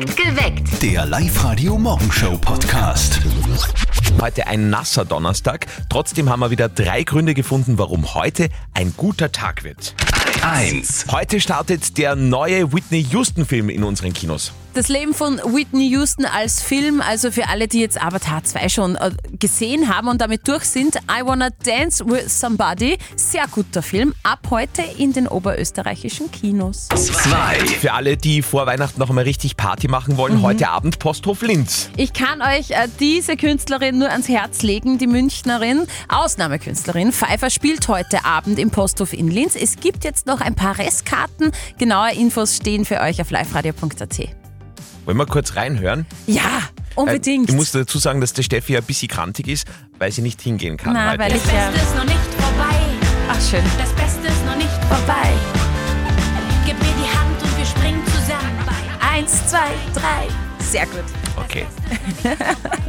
Geweckt. Der Live-Radio-Morgenshow-Podcast. Heute ein nasser Donnerstag. Trotzdem haben wir wieder drei Gründe gefunden, warum heute ein guter Tag wird. 1. Heute startet der neue Whitney Houston-Film in unseren Kinos. Das Leben von Whitney Houston als Film, also für alle, die jetzt Avatar 2 schon äh, gesehen haben und damit durch sind, I Wanna Dance with Somebody, sehr guter Film, ab heute in den oberösterreichischen Kinos. 2. Für alle, die vor Weihnachten noch einmal richtig Party machen wollen, heute Abend Posthof Linz. Ich kann euch äh, diese Künstlerin nur ans Herz legen, die Münchnerin, Ausnahmekünstlerin. Pfeiffer spielt heute Abend im Posthof in Linz. Es gibt jetzt noch ein paar Restkarten. Genaue Infos stehen für euch auf liveradio.at. Wollen wir kurz reinhören? Ja, Äh, unbedingt. Ich muss dazu sagen, dass der Steffi ein bisschen krantig ist, weil sie nicht hingehen kann Na, heute. weil ich Das ja. Beste ist noch nicht vorbei. Ach, schön. Das Beste ist noch nicht vorbei. Gib mir die Hand und wir springen zusammen bei. Eins, zwei, drei. Sehr gut. Okay.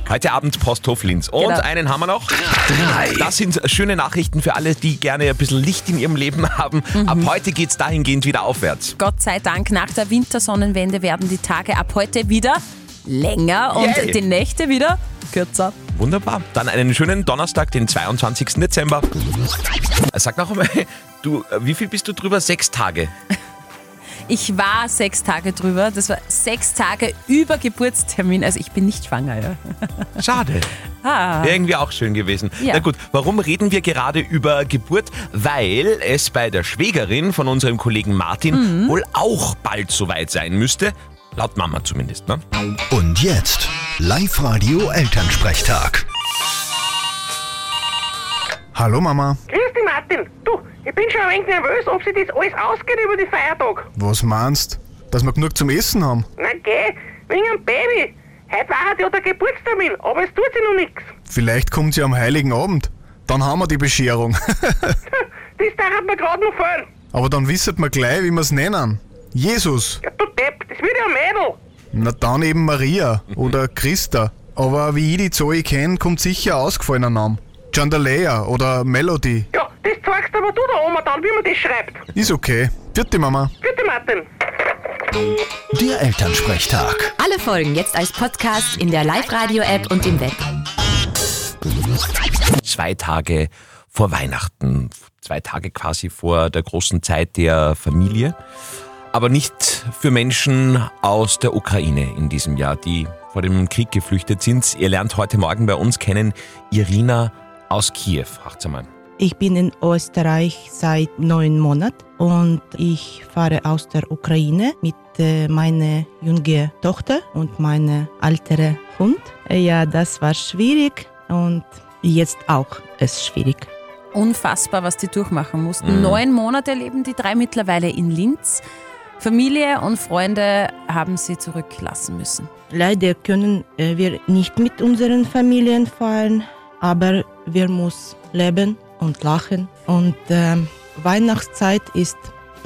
Heute Abend Posthof Linz. Und Genau. einen haben wir noch. 3. Das sind schöne Nachrichten für alle, die gerne ein bisschen Licht in ihrem Leben haben. Ab Mhm. heute geht's dahingehend wieder aufwärts. Gott sei Dank, nach der Wintersonnenwende werden die Tage ab heute wieder länger und Yay. die Nächte wieder kürzer. Wunderbar. Dann einen schönen Donnerstag, den 22. Dezember. Sag noch einmal, du, äh, wie viel bist du drüber? Sechs Tage. Ich war sechs Tage drüber. Das war sechs Tage über Geburtstermin. Also ich bin nicht schwanger. Ja. Schade. Ah. Wäre irgendwie auch schön gewesen. Ja. Na gut, warum reden wir gerade über Geburt? Weil es bei der Schwägerin von unserem Kollegen Martin Mhm. wohl auch bald soweit sein müsste. Laut Mama zumindest, ne? Und jetzt Live-Radio-Elternsprechtag. Hallo Mama, Grüß dich, Martin. Du, ich bin schon ein wenig nervös, ob sich das alles ausgeht über die Feiertage. was meinst? Dass wir genug zum Essen haben? Na geh, wegen einem Baby. Heute war ja der Geburtstermin, aber es tut sich noch nichts. Vielleicht kommt sie am Heiligen Abend. Dann haben wir die Bescherung. Das darf mir gerade noch fehlen. Aber dann wissen wir gleich, wie wir es nennen. Jesus. Ja, du Depp, das wird ja ein Mädel. Na dann eben Maria oder Christa. Aber wie ich die Zoe kenne, kommt sicher ausgefallener Name. Chandalea oder Melody. Ja, das zeigst aber du der Oma dann, wie man das schreibt. Ist okay. Vierte Mama. Bitte, Martin. Der Elternsprechtag. Alle Folgen jetzt als Podcast in der Live-Radio-App und im Web. Zwei Tage vor Weihnachten. Zwei Tage quasi vor der großen Zeit der Familie. Aber nicht für Menschen aus der Ukraine in diesem Jahr, die vor dem Krieg geflüchtet sind. Ihr lernt heute Morgen bei uns kennen Irina aus Kiew. Fragt's einmal. Ich bin in Österreich seit neun Monaten und ich fahre aus der Ukraine mit äh, meiner jungen Tochter und meinem älteren Hund. Äh, Ja, das war schwierig und jetzt auch ist schwierig. Unfassbar, was die durchmachen mussten. Neun Monate leben die drei mittlerweile in Linz. Familie und Freunde haben sie zurücklassen müssen. Leider können äh, wir nicht mit unseren Familien fahren, aber wir müssen leben und lachen. Und ähm, Weihnachtszeit ist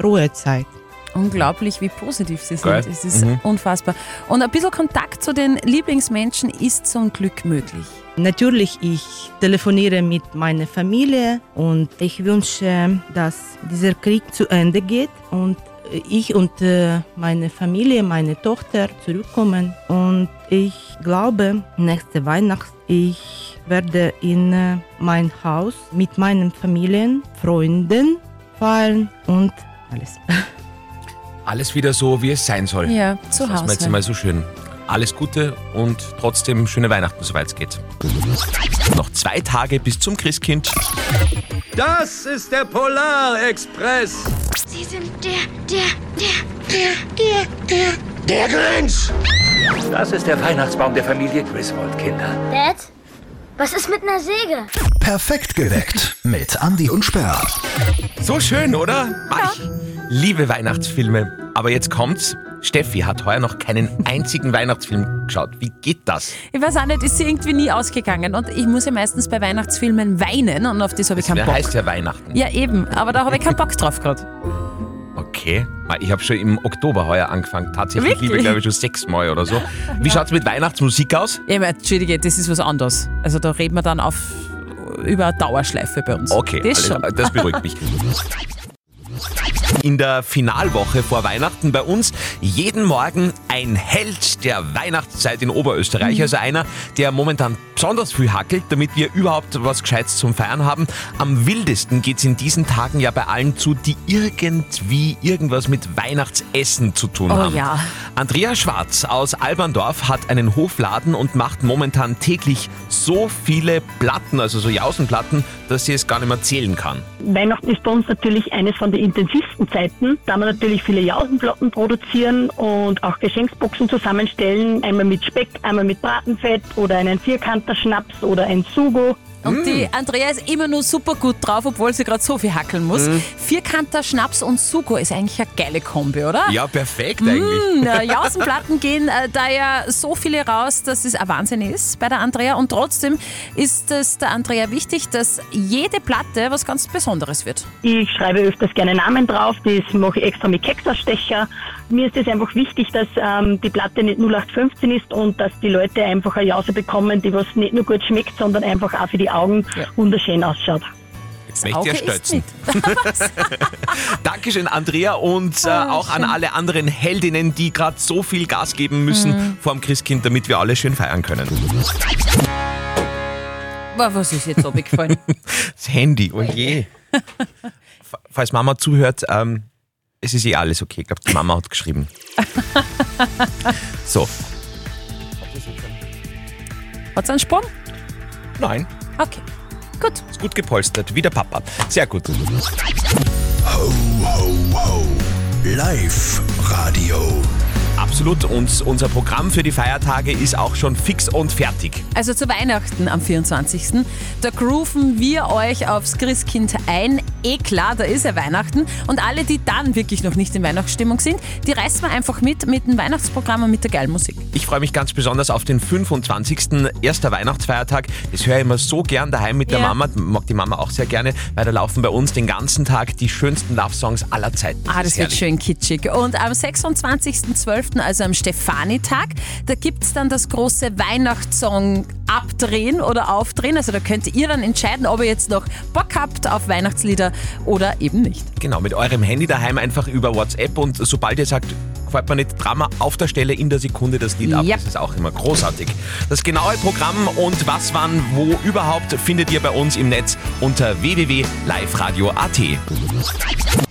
Ruhezeit. Unglaublich, wie positiv sie sind. Geil. Es ist Mhm. unfassbar. Und ein bisschen Kontakt zu den Lieblingsmenschen ist zum Glück möglich. Natürlich, ich telefoniere mit meiner Familie und ich wünsche, dass dieser Krieg zu Ende geht und ich und äh, meine Familie, meine Tochter zurückkommen. Und ich glaube, nächste Weihnacht ich werde in äh, mein Haus mit meinen Familien, Freunden feiern und alles. Alles wieder so, wie es sein soll. Ja, zu Das ist jetzt Hause. mal so schön. Alles Gute und trotzdem schöne Weihnachten, soweit es geht. Noch zwei Tage bis zum Christkind. Das ist der Polarexpress. Sie sind der, der, der, Der Grinch. Das ist der Weihnachtsbaum der Familie Griswold, Kinder. Dad? Was ist mit einer Säge? Perfekt geweckt mit Andy und Sperr. So schön, oder? Ah, Ich liebe Weihnachtsfilme. Aber jetzt kommt's. Steffi hat heuer noch keinen einzigen Weihnachtsfilm geschaut. Wie geht das? Ich weiß auch nicht, ist sie irgendwie nie ausgegangen. Und ich muss ja meistens bei Weihnachtsfilmen weinen und auf das habe ich keinen Das Bock. heißt ja Weihnachten. Ja, eben, aber da habe ich keinen Bock drauf gerade. Okay. Ich habe schon im Oktober heuer angefangen. Tatsächlich Wirklich? liebe, glaube ich, schon sechsmal oder so. Wie schaut's mit Weihnachtsmusik aus? Ja, aber Entschuldige, das ist was anderes. Also da reden wir dann auf über eine Dauerschleife bei uns. Okay, Das alles- das beruhigt mich. In der Finalwoche vor Weihnachten bei uns jeden Morgen ein Held der Weihnachtszeit in Oberösterreich. Also einer, der momentan besonders viel hackelt, damit wir überhaupt was Gescheites zum Feiern haben. Am wildesten geht's in diesen Tagen ja bei allen zu, die irgendwie irgendwas mit Weihnachtsessen zu tun Oh haben. ja. Andrea Schwarz aus Alberndorf hat einen Hofladen und macht momentan täglich so viele Platten, also so Jausenplatten, dass sie es gar nicht mehr zählen kann. Weihnachten ist bei uns natürlich eines von den intensivsten Zeiten, da wir natürlich viele Jausenplatten produzieren und auch Geschenksboxen zusammenstellen. Einmal mit Speck, einmal mit Bratenfett oder einen Vierkanter Schnaps oder ein Sugo. Und die Andrea ist immer nur super gut drauf, obwohl sie gerade so viel hackeln muss. Vierkanter Schnaps und Sugo ist eigentlich eine geile Kombi, oder? Ja, perfekt eigentlich. Hm, äh, Jausenplatten gehen äh, da ja so viele raus, dass es ein Wahnsinn ist bei der Andrea. Und trotzdem ist es der Andrea wichtig, dass jede Platte was ganz Besonderes wird. Ich schreibe öfters gerne Namen drauf, das mache ich extra mit Keksausstecher. Mir ist es einfach wichtig, dass ähm, die Platte nicht 0815 ist und dass die Leute einfach eine Jause bekommen, die was nicht nur gut schmeckt, sondern einfach auch für die Augen wunderschön ausschaut. Jetzt möchte ich ja stützen. Dankeschön, Andrea, und äh, auch an alle anderen Heldinnen, die gerade so viel Gas geben müssen vor dem Christkind, damit wir alle schön feiern können. Boah, was ist jetzt abgefallen? Das Handy, oh je. Falls Mama zuhört, ähm, es ist eh alles okay. Ich glaube, die Mama hat geschrieben. So, Hat's einen Sprung? nein, Okay. Gut. ist gut gepolstert, wie der Papa. Sehr gut. Ho, ho, ho. Live-Radio. Absolut. Und unser Programm für die Feiertage ist auch schon fix und fertig. Also zu Weihnachten am 24. Da grooven wir euch aufs Christkind ein. Eh klar, da ist ja Weihnachten. Und alle, die dann wirklich noch nicht in Weihnachtsstimmung sind, die reißen wir einfach mit mit dem Weihnachtsprogramm und mit der geilen Musik. Ich freue mich ganz besonders auf den 25. erster Weihnachtsfeiertag. Das höre ich immer so gern daheim mit der Ja. Mama. Mag die Mama auch sehr gerne, weil da laufen bei uns den ganzen Tag die schönsten Love-Songs aller Zeiten. Ah, das ist wird herrlich. schön kitschig. Und am 26.12., also am Stefanitag, da gibt es dann das große Weihnachtssong abdrehen oder aufdrehen. Also da könnt ihr dann entscheiden, ob ihr jetzt noch Bock habt auf Weihnachtslieder oder eben nicht. Genau, mit eurem Handy daheim einfach über WhatsApp und sobald ihr sagt, gefällt mir nicht, Drama auf der Stelle in der Sekunde das Lied ab. Ja. Das ist auch immer großartig. Das genaue Programm und was, wann, wo überhaupt findet ihr bei uns im Netz unter www.liveradio.at.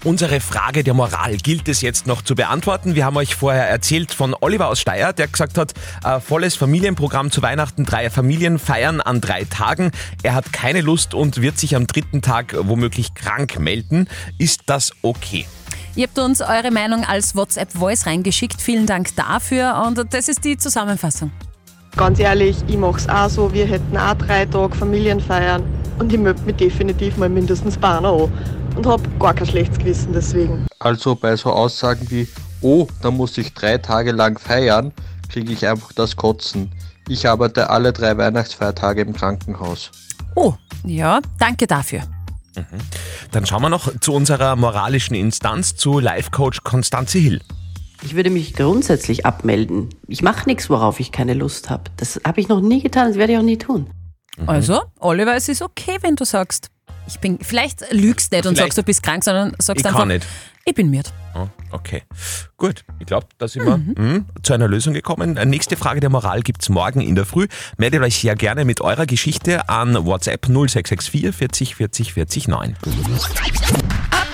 Unsere Frage der Moral gilt es jetzt noch zu beantworten. Wir haben euch vorher erzählt von Oliver aus Steyr, der gesagt hat, äh, volles Familienprogramm zu Weihnachten, drei Familien feiern an drei Tagen. Er hat keine Lust und wird sich am dritten Tag womöglich krank melden. Ist das okay? Ihr habt uns eure Meinung als WhatsApp-Voice reingeschickt. Vielen Dank dafür. Und das ist die Zusammenfassung. Ganz ehrlich, ich mach's auch so, wir hätten auch drei Tage Familienfeiern und ich möchte mich definitiv mal mindestens Bahner an und hab gar kein schlechtes Gewissen deswegen. Also bei so Aussagen wie, oh, da muss ich drei Tage lang feiern, kriege ich einfach das Kotzen. Ich arbeite alle drei Weihnachtsfeiertage im Krankenhaus. Oh, ja, danke dafür. Dann schauen wir noch zu unserer moralischen Instanz, zu Life-Coach Konstanze Hill. Ich würde mich grundsätzlich abmelden. Ich mache nichts, worauf ich keine Lust habe. Das habe ich noch nie getan, das werde ich auch nie tun. Also, Oliver, es ist okay, wenn du sagst, ich bin, vielleicht lügst nicht und Vielleicht. sagst, du bist krank, sondern sagst Ich einfach, kann nicht. Ich bin miert. Oh, okay, gut. Ich glaube, da sind wir mhm, zu einer Lösung gekommen. Äh, Nächste Frage der Moral gibt's morgen in der Früh. Meldet euch sehr gerne mit eurer Geschichte an WhatsApp 0664 40 40 40 9.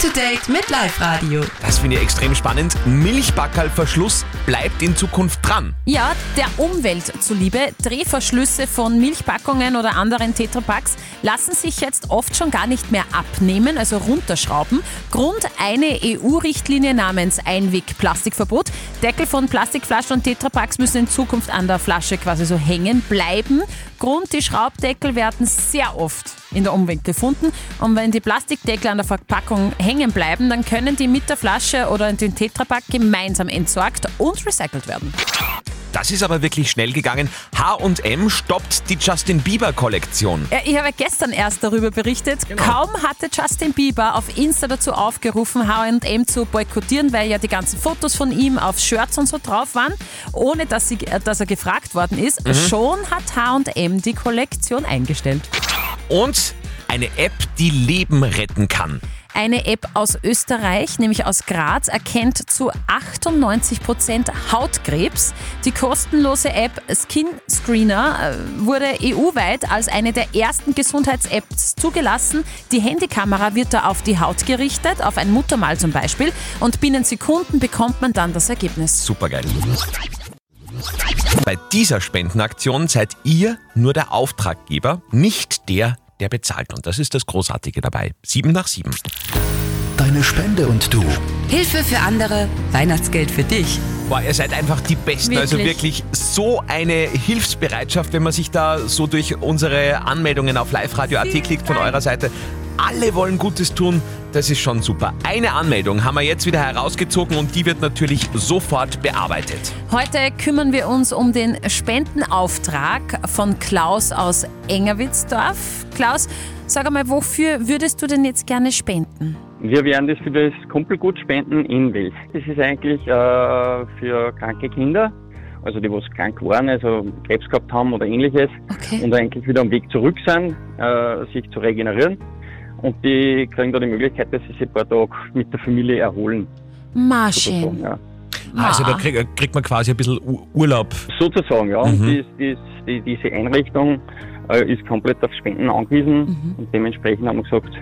To date mit Live Radio. Das finde ich extrem spannend. Milchbackerlverschluss bleibt in Zukunft dran. Ja, der Umwelt zuliebe, Drehverschlüsse von Milchpackungen oder anderen Tetrapacks lassen sich jetzt oft schon gar nicht mehr abnehmen, also runterschrauben. Grund eine EU-Richtlinie namens Einwegplastikverbot. Deckel von Plastikflaschen und Tetrapacks müssen in Zukunft an der Flasche quasi so hängen bleiben. Grund, die Schraubdeckel werden sehr oft in der Umwelt gefunden. Und wenn die Plastikdeckel an der Verpackung hängen bleiben, dann können die mit der Flasche oder dem Tetrapack gemeinsam entsorgt und recycelt werden. Das ist aber wirklich schnell gegangen. H&M stoppt die Justin Bieber Kollektion. Ja, ich habe gestern erst darüber berichtet. Kaum hatte Justin Bieber auf Insta dazu aufgerufen, H&M zu boykottieren, weil ja die ganzen Fotos von ihm auf Shirts und so drauf waren, ohne dass, sie, äh, dass er gefragt worden ist. Mhm. Schon hat H&M die Kollektion eingestellt. Und eine App, die Leben retten kann. Eine App aus Österreich, nämlich aus Graz, erkennt zu 98% Hautkrebs. Die kostenlose App Skin Screener äh, wurde EU-weit als eine der ersten Gesundheits-Apps zugelassen. Die Handykamera wird da auf die Haut gerichtet, auf ein Muttermal zum Beispiel, und binnen Sekunden bekommt man dann das Ergebnis. Supergeil. Bei dieser Spendenaktion seid ihr nur der Auftraggeber, nicht der, der bezahlt. Und das ist das Großartige dabei. Sieben nach sieben. Deine Spende und du. Hilfe für andere, Weihnachtsgeld für dich. Boah, ihr seid einfach die Besten. Also Wirklich. wirklich so eine Hilfsbereitschaft, wenn man sich da so durch unsere Anmeldungen auf Live-Radio.at klickt von eurer Seite. Alle wollen Gutes tun. Das ist schon super. Eine Anmeldung haben wir jetzt wieder herausgezogen und die wird natürlich sofort bearbeitet. Heute kümmern wir uns um den Spendenauftrag von Klaus aus Engerwitzdorf. Klaus, sag einmal, wofür würdest du denn jetzt gerne spenden? Wir werden das für das Kumpelgut spenden in Wels. Das ist eigentlich äh, für kranke Kinder, also die, was krank waren, also Krebs gehabt haben oder ähnliches und eigentlich wieder am Weg zurück sind, äh, sich zu regenerieren. Und die kriegen da die Möglichkeit, dass sie sich ein paar Tage mit der Familie erholen. Marschin. Ja. Also da krieg, kriegt man quasi ein bisschen Urlaub. Sozusagen, ja. Mhm. Und dies, dies, die, diese Einrichtung äh, ist komplett auf Spenden angewiesen und dementsprechend haben wir gesagt,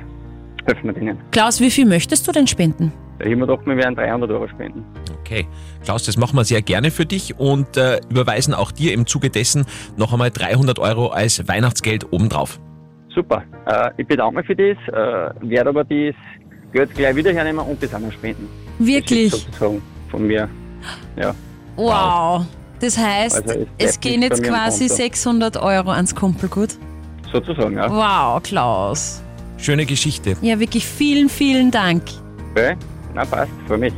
helfen wir denen. Klaus, wie viel möchtest du denn spenden? Da haben wir gedacht, wir werden 300 Euro spenden. Okay. Klaus, das machen wir sehr gerne für dich und äh, überweisen auch dir im Zuge dessen noch einmal 300 Euro als Weihnachtsgeld obendrauf. Super. Äh, ich bedanke mich für das, äh, werde aber das Geld gleich wieder hernehmen und das noch spenden. Wirklich? Das ist sozusagen von mir. Ja. Wow. Das heißt, Also es gehen jetzt quasi Konto. 600 Euro ans Kumpelgut. Sozusagen, ja. Wow, Klaus. Schöne Geschichte. Ja, wirklich vielen, vielen Dank. Okay. Na passt, freue mich,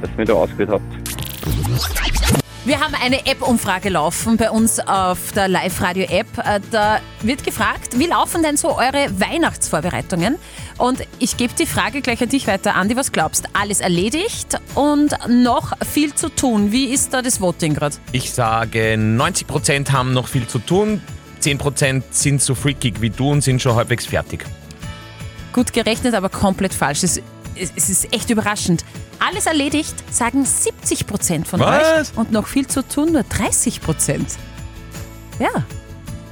dass ihr mich da ausgewählt habt. Wir haben eine App-Umfrage laufen bei uns auf der Live-Radio-App. Äh, Da wird gefragt, wie laufen denn so eure Weihnachtsvorbereitungen? Und ich gebe die Frage gleich an dich weiter, Andi. Was glaubst Alles erledigt und noch viel zu tun. Wie ist da das Voting gerade? Ich sage, 90% haben noch viel zu tun, 10% sind so freakig wie du und sind schon halbwegs fertig. Gut gerechnet, aber komplett falsch. Es, es, es ist echt überraschend. Alles erledigt, sagen 70 Prozent von Was? euch. Und noch viel zu tun, nur 30 Prozent. Ja,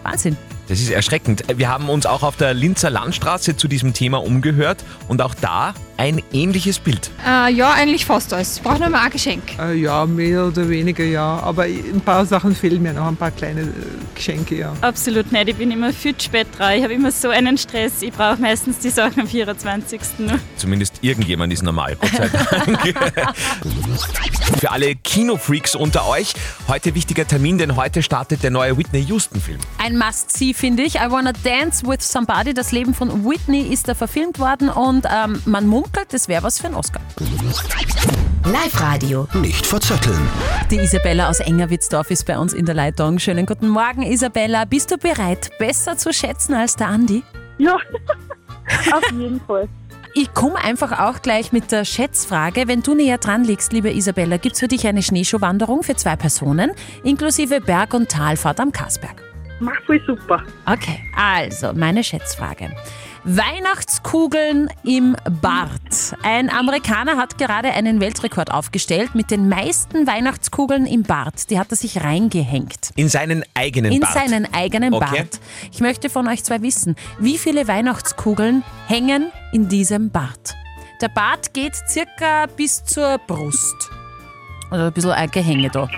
Wahnsinn. Das ist erschreckend. Wir haben uns auch auf der Linzer Landstraße zu diesem Thema umgehört und auch da ein ähnliches Bild. Äh, ja, eigentlich fast alles. Ich brauche noch mal ein Geschenk. Äh, ja, mehr oder weniger ja. Aber ein paar Sachen fehlen mir noch, ein paar kleine äh, Geschenke, ja. Absolut nicht. Ich bin immer viel zu spät dran. Ich habe immer so einen Stress. Ich brauche meistens die Sachen am 24. nur. Zumindest irgendjemand ist normal, Gott sei Dank. Für alle Kinofreaks unter euch, heute wichtiger Termin, denn heute startet der neue Whitney Houston-Film. Ein Must-See, finde ich. I Wanna Dance with Somebody. Das Leben von Whitney ist da verfilmt worden und ähm, man munkelt, das wäre was für ein Oscar. Live-Radio. Nicht verzetteln. Die Isabella aus Engerwitzdorf ist bei uns in der Leitung. Schönen guten Morgen, Isabella. Bist du bereit, besser zu schätzen als der Andi? Ja, auf jeden Fall. Ich komme einfach auch gleich mit der Schätzfrage. Wenn du näher dran liegst, liebe Isabella, gibt es für dich eine Schneeschuhwanderung für zwei Personen, inklusive Berg- und Talfahrt am Kasberg. Mach voll super. Okay, also meine Schätzfrage. Weihnachtskugeln im Bart. Ein Amerikaner hat gerade einen Weltrekord aufgestellt mit den meisten Weihnachtskugeln im Bart. Die hat er sich reingehängt. In seinen eigenen In Bart. seinen eigenen Okay. Bart. Ich möchte von euch zwei wissen, wie viele Weihnachtskugeln hängen in diesem Bart? Der Bart geht circa bis zur Brust. Also ein bisschen ein Gehänge da.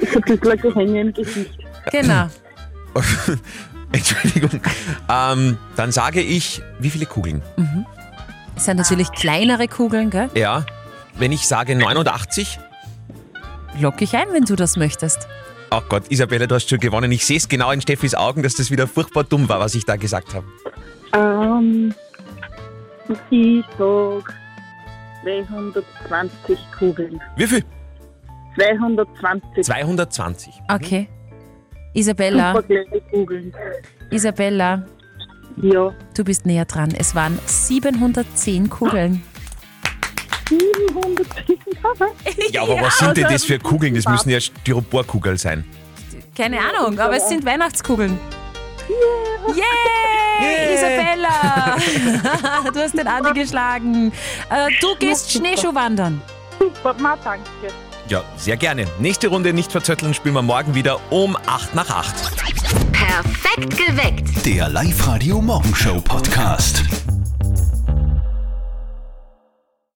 Ich hab ein bisschen ein Gehänge im Gesicht. Genau. Entschuldigung. Ähm, dann sage ich, wie viele Kugeln? Mhm. Das sind natürlich kleinere Kugeln, gell? Ja, wenn ich sage 89. Lock ich ein, wenn du das möchtest. Oh Gott, Isabella, du hast schon gewonnen. Ich sehe es genau in Steffis Augen, dass das wieder furchtbar dumm war, was ich da gesagt habe. Ähm, ich sag 220 Kugeln. Wie viel? 220. 220. Okay. Isabella. Super. Isabella. Ja. Du bist näher dran. Es waren 710 Kugeln. 710 Ja, aber was sind denn das für Kugeln? Das müssen ja Styroporkugeln sein. Keine Ahnung, aber es sind Weihnachtskugeln. Yeah! Hey, Isabella! du hast den Andi geschlagen. Äh, du gehst Schneeschuh wandern. Super, ma danke. Ja, sehr gerne. Nächste Runde nicht verzötteln spielen wir morgen wieder um 8 nach 8. Perfekt geweckt. Der Live-Radio Morgenshow Podcast.